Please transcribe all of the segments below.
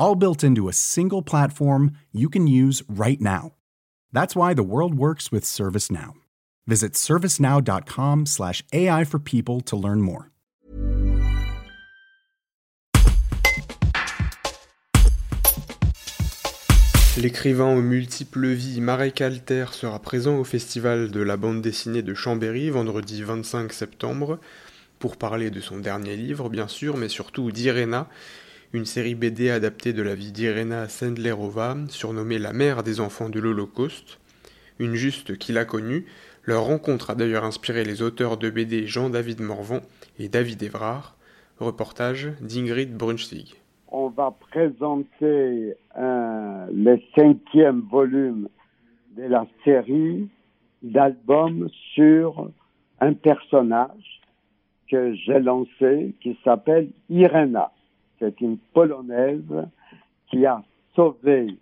all built into a single platform you can use right now. That's why the world works with ServiceNow. Visit servicenow.com/slash AI for people to learn more. L'écrivain aux multiples vies Marek Alter sera présent au festival de la bande dessinée de Chambéry vendredi 25 septembre pour parler de son dernier livre bien sûr mais surtout d'Irena une série BD adaptée de la vie d'Irena Sendlerova, surnommée la mère des enfants de l'Holocauste, une juste qu'il a connue. Leur rencontre a d'ailleurs inspiré les auteurs de BD Jean-David Morvan et David Évrard. Reportage d'Ingrid Brunstig. On va présenter le cinquième volume de la série d'albums sur un personnage que j'ai lancé qui s'appelle Irena c'est une Polonaise qui a sauvé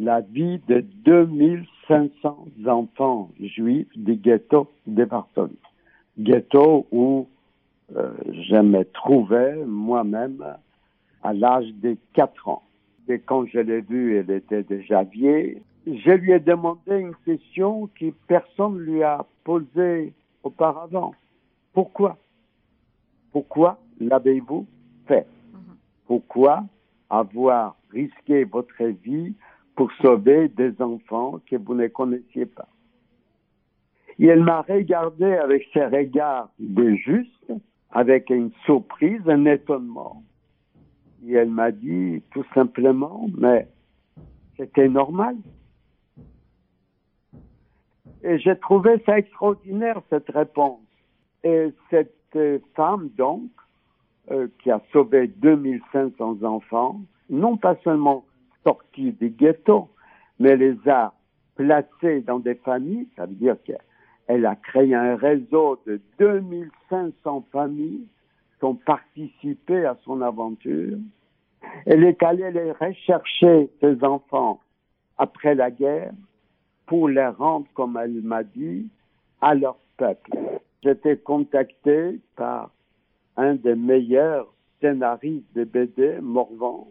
la vie de 2500 enfants juifs du ghetto de Varsovie. Ghetto où euh, je me trouvais moi-même à l'âge de 4 ans. Et quand je l'ai vue, elle était déjà vieille. Je lui ai demandé une question que personne lui a posée auparavant. Pourquoi? Pourquoi l'avez-vous fait? Pourquoi avoir risqué votre vie pour sauver des enfants que vous ne connaissiez pas? Et elle m'a regardé avec ses regards de juste, avec une surprise, un étonnement. Et elle m'a dit tout simplement, mais c'était normal. Et j'ai trouvé ça extraordinaire, cette réponse. Et cette femme, donc, euh, qui a sauvé 2500 enfants, non pas seulement sortis des ghettos, mais les a placés dans des familles, ça veut dire qu'elle a créé un réseau de 2500 familles qui ont participé à son aventure. Elle est allée les rechercher, ces enfants, après la guerre, pour les rendre, comme elle m'a dit, à leur peuple. J'étais contacté par un des meilleurs scénaristes de BD, Morvan.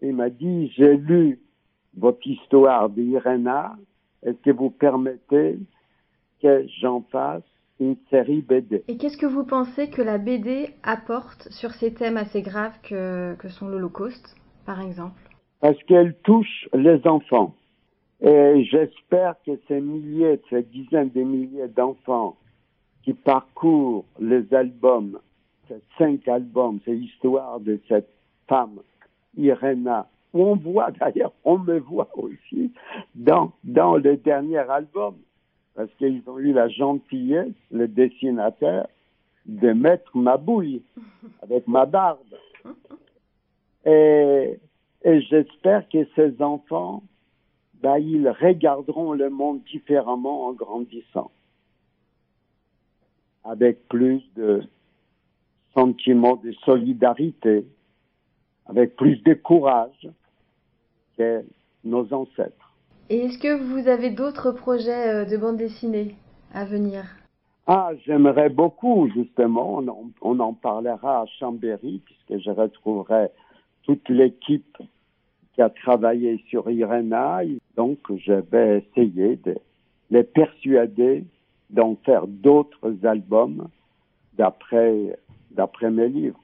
Il m'a dit, j'ai lu votre histoire d'Irena, est-ce que vous permettez que j'en fasse une série BD Et qu'est-ce que vous pensez que la BD apporte sur ces thèmes assez graves que, que sont l'Holocauste, par exemple? Parce qu'elle touche les enfants. Et j'espère que ces milliers, ces dizaines de milliers d'enfants qui parcourt les albums, ces cinq albums, ces histoires de cette femme, Irena, où on voit d'ailleurs, on me voit aussi dans, dans le dernier album, parce qu'ils ont eu la gentillesse, le dessinateur, de mettre ma bouille avec ma barbe. Et, et j'espère que ces enfants, ben, ils regarderont le monde différemment en grandissant avec plus de sentiment de solidarité, avec plus de courage que nos ancêtres. Et est-ce que vous avez d'autres projets euh, de bande dessinée à venir? Ah, j'aimerais beaucoup, justement. On en, on en, parlera à Chambéry, puisque je retrouverai toute l'équipe qui a travaillé sur Irena. Donc, je vais essayer de les persuader d'en faire d'autres albums d'après d'après mes livres.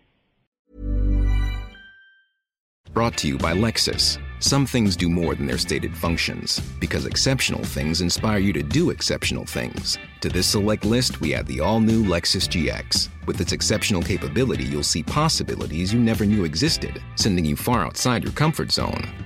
Brought to you by Lexus. Some things do more than their stated functions because exceptional things inspire you to do exceptional things. To this select list, we add the all new Lexus GX. With its exceptional capability, you'll see possibilities you never knew existed, sending you far outside your comfort zone.